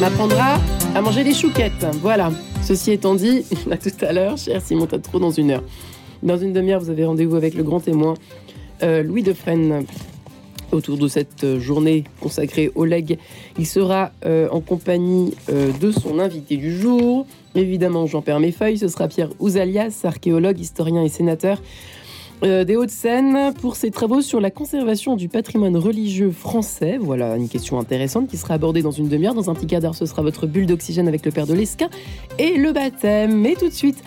m'apprendra à manger des chouquettes. Voilà. Ceci étant dit, à tout à l'heure, cher Simon trop dans une heure. Dans une demi-heure, vous avez rendez-vous avec le grand témoin euh, Louis Defresne autour de cette journée consacrée au leg. Il sera euh, en compagnie euh, de son invité du jour, évidemment Jean-Pierre Méfeuille, ce sera Pierre Ouzalias, archéologue, historien et sénateur euh, des Hauts-de-Seine pour ses travaux sur la conservation du patrimoine religieux français. Voilà une question intéressante qui sera abordée dans une demi-heure. Dans un petit quart d'heure, ce sera votre bulle d'oxygène avec le père de l'Esca et le baptême. Mais tout de suite,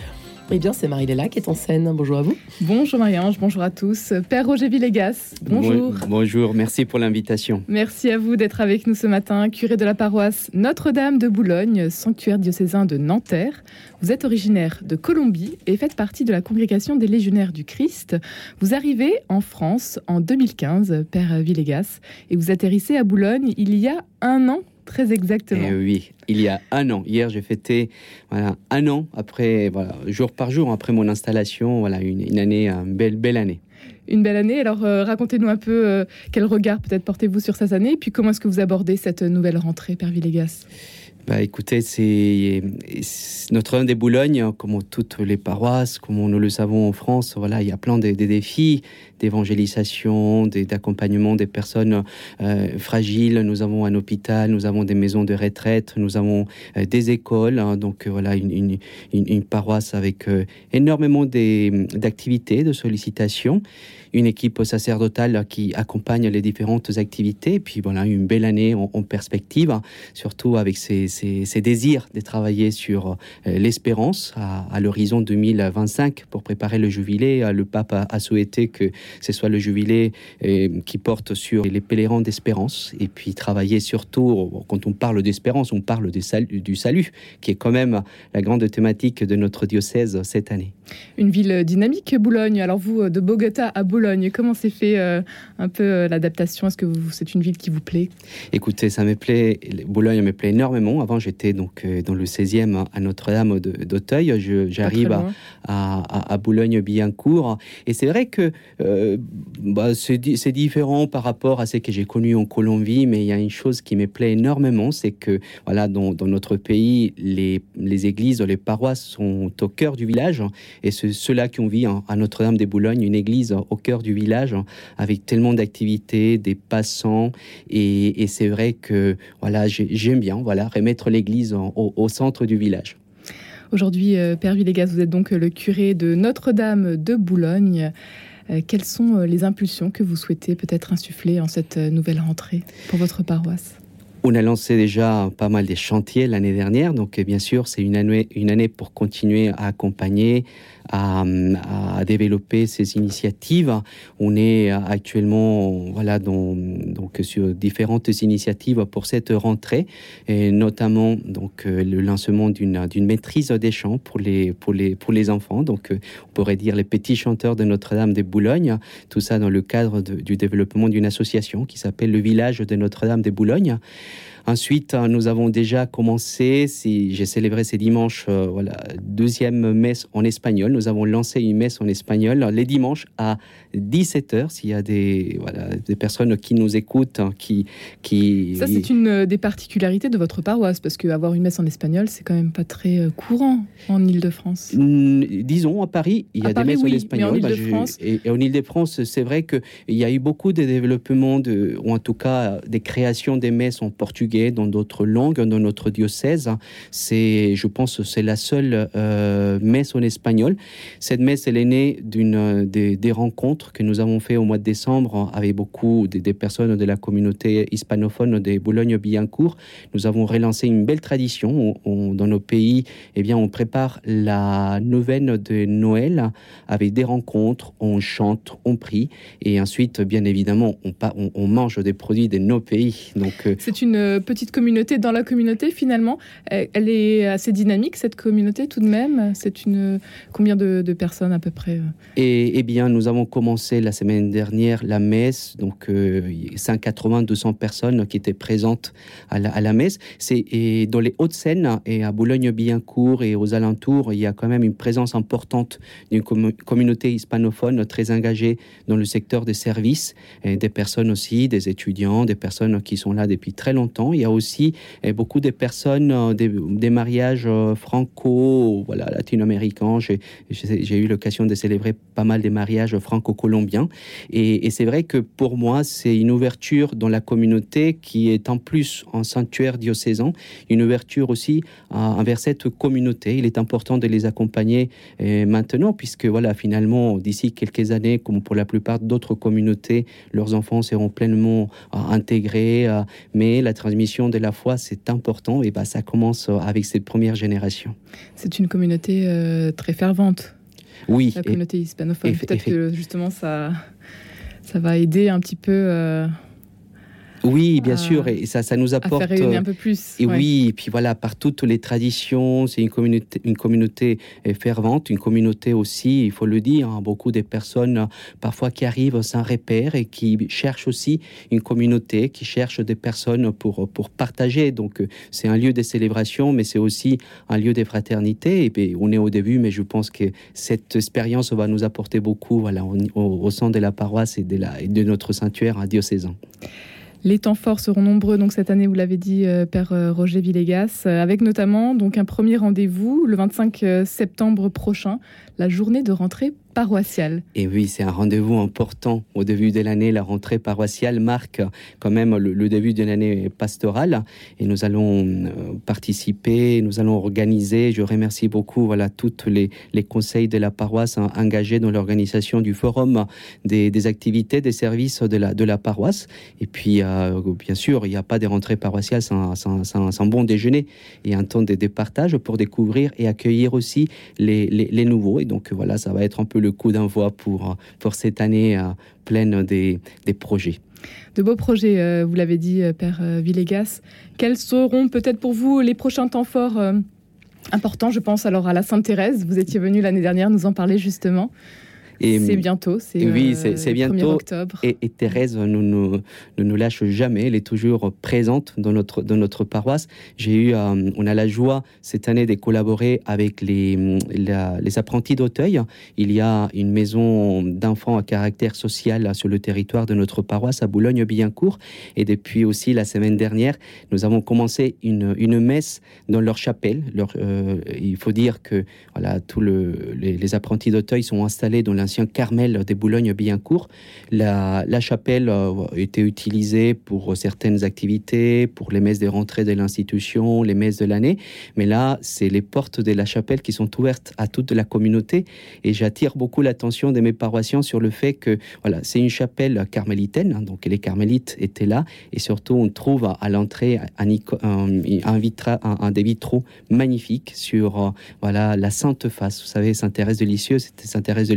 eh bien, c'est Marie-Léla qui est en scène. Bonjour à vous. Bonjour Marie-Ange, bonjour à tous. Père Roger Villegas, bonjour. bonjour, merci pour l'invitation. Merci à vous d'être avec nous ce matin, curé de la paroisse Notre-Dame de Boulogne, sanctuaire diocésain de Nanterre. Vous êtes originaire de Colombie et faites partie de la congrégation des légionnaires du Christ. Vous arrivez en France en 2015, Père Villegas, et vous atterrissez à Boulogne il y a un an Très exactement. Et oui, il y a un an. Hier, j'ai fêté voilà, un an après, voilà, jour par jour après mon installation. Voilà, une, année, une belle, belle année. Une belle année. Alors, euh, racontez-nous un peu euh, quel regard peut-être portez-vous sur cette année, et puis comment est-ce que vous abordez cette nouvelle rentrée, Père Villegas? Bah, écoutez, c'est Notre-Dame des Boulogne, comme toutes les paroisses, comme nous le savons en France, voilà, il y a plein de, défis d'évangélisation, d'accompagnement des personnes euh, fragiles. Nous avons un hôpital, nous avons des maisons de retraite, nous avons euh, des écoles. Hein. donc euh, voilà, une, une, une, paroisse avec énormément d'activités, de sollicitations une équipe sacerdotale qui accompagne les différentes activités. Puis voilà, une belle année en, perspective, surtout avec ces, désirs de travailler sur euh, l'espérance à, l'horizon 2025 pour préparer le jubilé. Euh, le pape a, souhaité que ce soit le jubilé euh, qui porte sur les pèlerins d'espérance et puis travailler surtout, quand on parle d'espérance, on parle du salut, du salut, qui est quand même la grande thématique de notre diocèse cette année. Une ville dynamique, Boulogne. Alors vous, de Bogota à Boulogne, comment s'est fait euh, un peu euh, l'adaptation? Est-ce que c'est une ville qui vous plaît? Écoutez, ça me plaît. Boulogne me plaît énormément. Avant, j'étais donc euh, dans le 16e à Notre-Dame d'Auteuil. J'arrive à, Boulogne-Billancourt. Et c'est vrai que bah, c'est différent par rapport à ce que j'ai connu en Colombie, mais il y a une chose qui me plaît énormément, c'est que voilà, dans, notre pays, les, les églises, les paroisses sont au cœur du village et c'est ceux-là qui ont vu à Notre-Dame des Boulogne une église au cœur du village avec tellement d'activités, des passants. Et, c'est vrai que voilà, j'aime bien voilà, remettre l'église au, centre du village. Aujourd'hui, euh, Père Villegas, vous êtes donc le curé de Notre-Dame de Boulogne. Euh, quelles sont euh, les impulsions que vous souhaitez peut-être insuffler en cette nouvelle rentrée pour votre paroisse? On a lancé déjà pas mal de chantiers l'année dernière, donc bien sûr c'est une année, une année pour continuer à accompagner, à, développer ces initiatives. On est actuellement voilà, donc, sur différentes initiatives pour cette rentrée, et notamment donc, euh, le lancement d'une maîtrise des chants pour les, pour les, pour les enfants. Donc, euh, on pourrait dire les petits chanteurs de Notre-Dame de Boulogne. Tout ça dans le cadre du développement d'une association qui s'appelle le Village de Notre-Dame de Boulogne. Ensuite, euh, nous avons déjà commencé, si j'ai célébré ces dimanches, euh, voilà, deuxième messe en espagnol. Nous avons lancé une messe en espagnol les dimanches à 17h. S'il y a des, voilà, des personnes qui nous écoutent, hein, qui, qui... Ça, c'est une euh, des particularités de votre paroisse, parce qu'avoir une messe en espagnol, c'est quand même pas très courant en Ile-de-France. disons, à Paris, il y a des messes en espagnol. Bah, et, en Ile-de-France, c'est vrai qu'il y a eu beaucoup de développement, de, ou en tout cas des créations des messes en portugais dans d'autres langues, dans notre diocèse. C'est, je pense, c'est la seule euh, messe en espagnol. Cette messe, elle est née d'une des, des, rencontres que nous avons fait au mois de décembre avec beaucoup des, personnes de la communauté hispanophone de Boulogne-Billancourt. Nous avons relancé une belle tradition dans nos pays. Eh bien, on prépare la neuvaine de Noël avec des rencontres, on chante, on prie, et ensuite, bien évidemment, on, on, mange des produits de nos pays. Donc, euh, c'est une petite communauté dans la communauté finalement. Elle est assez dynamique cette communauté tout de même. C'est une combien de, personnes à peu près euh et, Eh bien, nous avons commencé la semaine dernière la messe, donc 180 euh, 200 personnes qui étaient présentes à la, messe. C'est et dans les Hauts-de-Seine et à Boulogne-Billancourt et aux alentours, il y a quand même une présence importante d'une communauté hispanophone très engagée dans le secteur des services, et des personnes aussi, des étudiants, des personnes qui sont là depuis très longtemps Il y a aussi beaucoup de personnes, des, mariages franco, voilà, latino-américains. J'ai eu l'occasion de célébrer pas mal des mariages franco-colombiens. Et, c'est vrai que pour moi, c'est une ouverture dans la communauté qui est en plus un sanctuaire diocésain, une ouverture aussi envers cette communauté. Il est important de les accompagner maintenant, puisque voilà, finalement, d'ici quelques années, comme pour la plupart d'autres communautés, leurs enfants seront pleinement euh, intégrés. Euh, mais la transmission de la foi, c'est important, et bah, ça commence avec cette première génération. C'est une communauté euh, très fervente. Oui. La communauté hispanophone. Peut-être que justement, ça, ça va aider un petit peu. Oui, bien sûr, et ça, ça nous apporte. À faire un peu plus. Et oui, et puis voilà, par toutes les traditions, c'est une communauté, une communauté euh, fervente, une communauté aussi, il faut le dire, hein, beaucoup de personnes euh, parfois qui arrivent sans repère et qui cherchent aussi une communauté, qui cherchent des personnes pour, pour partager. Donc euh, c'est un lieu de célébration, mais c'est aussi un lieu de fraternité. Et puis on est au début, mais je pense que cette expérience va nous apporter beaucoup, voilà, au, au, sein de la paroisse et de, la, et de notre sanctuaire à diocésain. Les temps forts seront nombreux donc cette année, vous l'avez dit, euh, Père euh, Roger Villegas, euh, avec notamment donc un premier rendez-vous le 25 septembre prochain, la journée de rentrée paroissiale. Et oui, c'est un rendez-vous important au début de l'année. La rentrée paroissiale marque quand même le, début de l'année pastorale et nous allons euh, participer, nous allons organiser. Je remercie beaucoup voilà toutes les, les conseils de la paroisse engagés dans l'organisation du forum des, activités, des services de la, de la paroisse. Et puis, euh, bien sûr, il n'y a pas de rentrée paroissiale sans, sans, sans, bon déjeuner et un temps de, de, partage pour découvrir et accueillir aussi les, les, les nouveaux. Et donc voilà, ça va être un peu le coup d'envoi pour, pour cette année euh, pleine des, des projets. De beaux projets, euh, vous l'avez dit, euh, Père Villegas. Quels seront peut-être pour vous les prochains temps forts importants? Je pense alors à la Sainte-Thérèse. Vous étiez venu l'année dernière nous en parler justement c'est bientôt, c'est oui, euh, c'est bientôt. Octobre. Et, Thérèse ne nous, nous, lâche jamais, elle est toujours présente dans notre, dans notre paroisse. J'ai eu, euh, on a la joie cette année de collaborer avec les, les apprentis d'Auteuil. Il y a une maison d'enfants à caractère social sur le territoire de notre paroisse à Boulogne-Billancourt. Et depuis aussi la semaine dernière, nous avons commencé une, une messe dans leur chapelle. Leur, euh, il faut dire que voilà, tous le, les, les apprentis d'Auteuil sont installés dans l'ancien Carmel des Boulogne-Billancourt. La, la, chapelle euh, était utilisée pour certaines activités, pour les messes de rentrée de l'institution, les messes de l'année. Mais là, c'est les portes de la chapelle qui sont ouvertes à toute la communauté. Et j'attire beaucoup l'attention de mes paroissiens sur le fait que voilà, c'est une chapelle carmélitaine, hein, donc les carmélites étaient là. Et surtout, on trouve à, l'entrée un, des vitraux magnifiques sur euh, voilà, la Sainte Face. Vous savez, Sainte Thérèse de Lisieux, c'était Sainte Thérèse de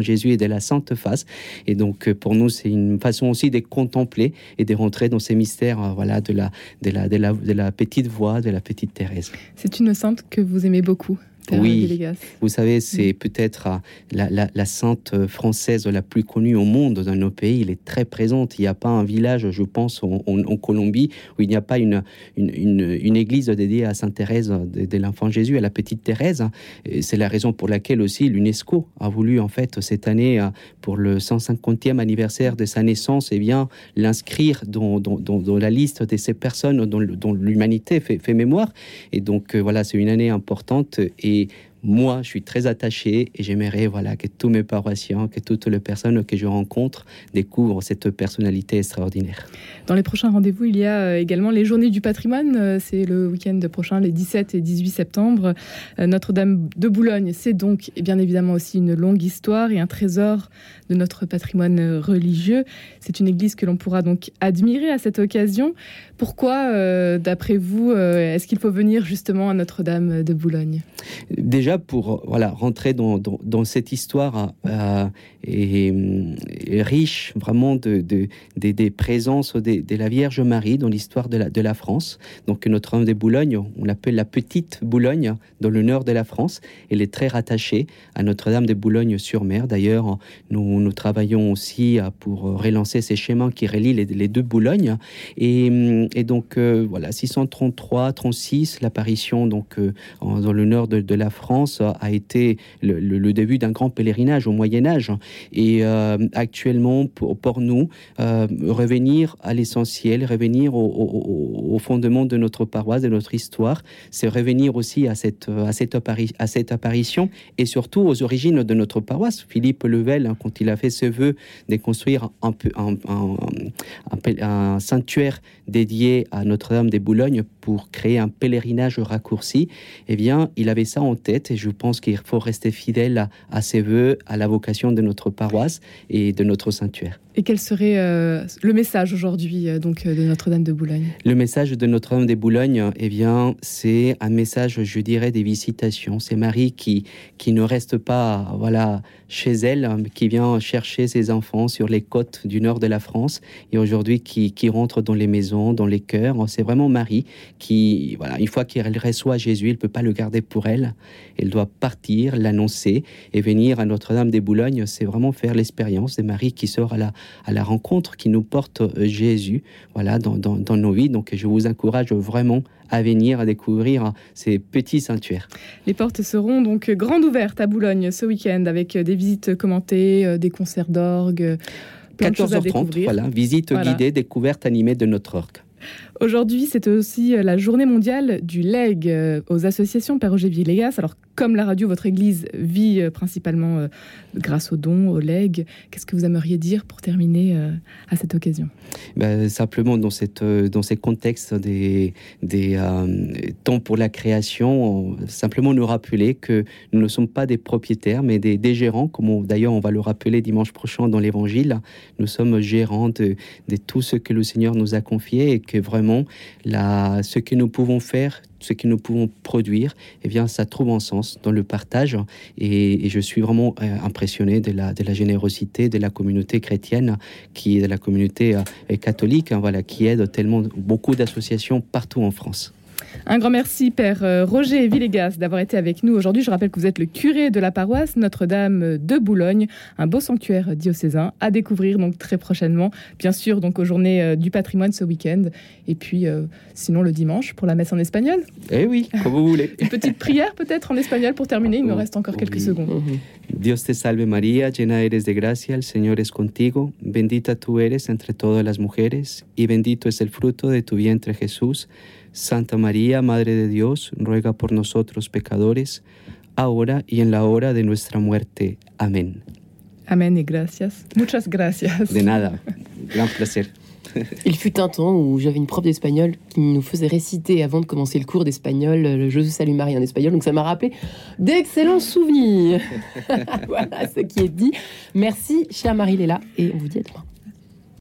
Jésus et de la Sainte Face. Et donc, euh, pour nous, c'est une façon aussi de contempler et de rentrer dans ces mystères euh, voilà, de, la, de, la, de, la, de la petite voix, de la petite Thérèse. C'est une sainte que vous aimez beaucoup oui, vous savez, c'est mm. peut-être euh, la, sainte française la plus connue au monde dans nos pays. Il est très présente. Il n'y a pas un village, je pense, en, Colombie où il n'y a pas une, une, église dédiée à Sainte Thérèse de, l'Enfant Jésus, à la petite Thérèse. C'est la raison pour laquelle aussi l'UNESCO a voulu, en fait, cette année, euh, pour le 150e anniversaire de sa naissance, et eh bien, l'inscrire dans, dans, la liste de ces personnes dont, l'humanité fait, fait, mémoire. Et donc, euh, voilà, c'est une année importante. Et et moi, je suis très attaché et j'aimerais voilà, que tous mes paroissiens, que toutes les personnes que je rencontre découvrent cette personnalité extraordinaire. Dans les prochains rendez-vous, il y a euh, également les Journées du patrimoine. Euh, c'est le week-end prochain, les 17 et 18 septembre. Euh, Notre-Dame de Boulogne, c'est donc bien évidemment aussi une longue histoire et un trésor de notre patrimoine religieux. C'est une église que l'on pourra donc admirer à cette occasion. Pourquoi, d'après vous, est-ce qu'il faut venir justement à Notre-Dame de Boulogne? Déjà, pour voilà, rentrer dans, dans, cette histoire euh, et, riche vraiment de, de, des présences de, la Vierge Marie dans l'histoire de la, de la France. Donc Notre-Dame de Boulogne, on l'appelle la petite Boulogne dans le nord de la France. Elle est très rattachée à Notre-Dame de Boulogne-sur-Mer. D'ailleurs, nous, nous travaillons aussi pour relancer ces schémas qui relient les, deux Boulognes. Et, et donc euh, voilà, 633, 36, l'apparition donc euh, dans le nord de, de la France A été le, début d'un grand pèlerinage au Moyen Âge. Et actuellement, pour, nous, revenir à l'essentiel, revenir au, fondement de notre paroisse, de notre histoire, c'est revenir aussi à cette, apparition et surtout aux origines de notre paroisse. Philippe Level, hein, quand il a fait ce vœu de construire un, un, un, sanctuaire dédié à Notre-Dame des Boulogne pour créer un pèlerinage raccourci, eh bien, il avait ça en tête et je pense qu'il faut rester fidèle à, ses voeux, à la vocation de notre paroisse et de notre sanctuaire. Et quel serait euh, le message aujourd'hui euh, donc de Notre-Dame de Boulogne? Le message de Notre-Dame de Boulogne, eh bien, c'est un message, je dirais, des visitations. C'est Marie qui qui ne reste pas, voilà, chez elle, qui vient chercher ses enfants sur les côtes du nord de la France et aujourd'hui qui, qui rentre dans les maisons, dans les cœurs. C'est vraiment Marie qui, voilà, une fois qu'elle reçoit Jésus, elle peut pas le garder pour elle. Elle doit partir, l'annoncer et venir à Notre-Dame des Boulognes. C'est vraiment faire l'expérience de Marie qui sort à la, à la rencontre, qui nous porte euh, Jésus, voilà, dans, dans, dans nos vies. Donc, je vous encourage vraiment à venir à découvrir ces petits sanctuaires. Les portes seront donc grandes ouvertes à Boulogne ce week-end avec des visites commentées, euh, des concerts d'orgue. 14h30, voilà, visite guidée, découverte animée de notre orgue. Aujourd'hui, c'est aussi la journée mondiale du leg euh, aux associations Père Roger Villegas. Alors, comme la radio, votre église vit euh, principalement euh, grâce aux dons, aux legs. Qu'est-ce que vous aimeriez dire pour terminer à cette occasion? Ben, Simplement, dans, cette, dans ces contextes des, des temps pour la création, simplement nous rappeler que nous ne sommes pas des propriétaires, mais des, gérants, comme d'ailleurs on va le rappeler dimanche prochain dans l'Évangile. Nous sommes gérants de tout ce que le Seigneur nous a confié et que vraiment ce que nous pouvons faire, ce que nous pouvons produire, eh bien, ça trouve un sens dans le partage. Et, je suis vraiment euh, impressionné de la, générosité de la communauté chrétienne, qui de la communauté euh, catholique, hein, voilà, qui aide tellement beaucoup d'associations partout en France. Un grand merci, Père euh, Roger Villegas, d'avoir été avec nous aujourd'hui. Je rappelle que vous êtes le curé de la paroisse Notre-Dame de Boulogne, un beau sanctuaire diocésain à découvrir donc très prochainement. Bien sûr, donc aux journées euh, du patrimoine ce week-end. Et puis, euh, sinon, le dimanche pour la messe en espagnol. Eh oui, comme vous voulez. Une petite prière peut-être en espagnol pour terminer. Il me reste encore quelques secondes. Mhm. Dios te salve María, llena eres de gracia, el Señor es contigo, bendita tú eres entre todas las mujeres, y bendito es el fruto de tu vientre Jesús. Santa María, Madre de Dios, ruega por nosotros pecadores, ahora y en la hora de nuestra muerte. Amén. Amén y gracias. Muchas gracias. De nada. Gran placer. Il fut un temps où j'avais une prof d'espagnol qui nous faisait réciter avant de commencer le cours d'espagnol le Je salue Marie en espagnol. Donc ça m'a rappelé d'excellents souvenirs. voilà ce qui est dit. Merci, chère Marie-Léla, et on vous dit à demain.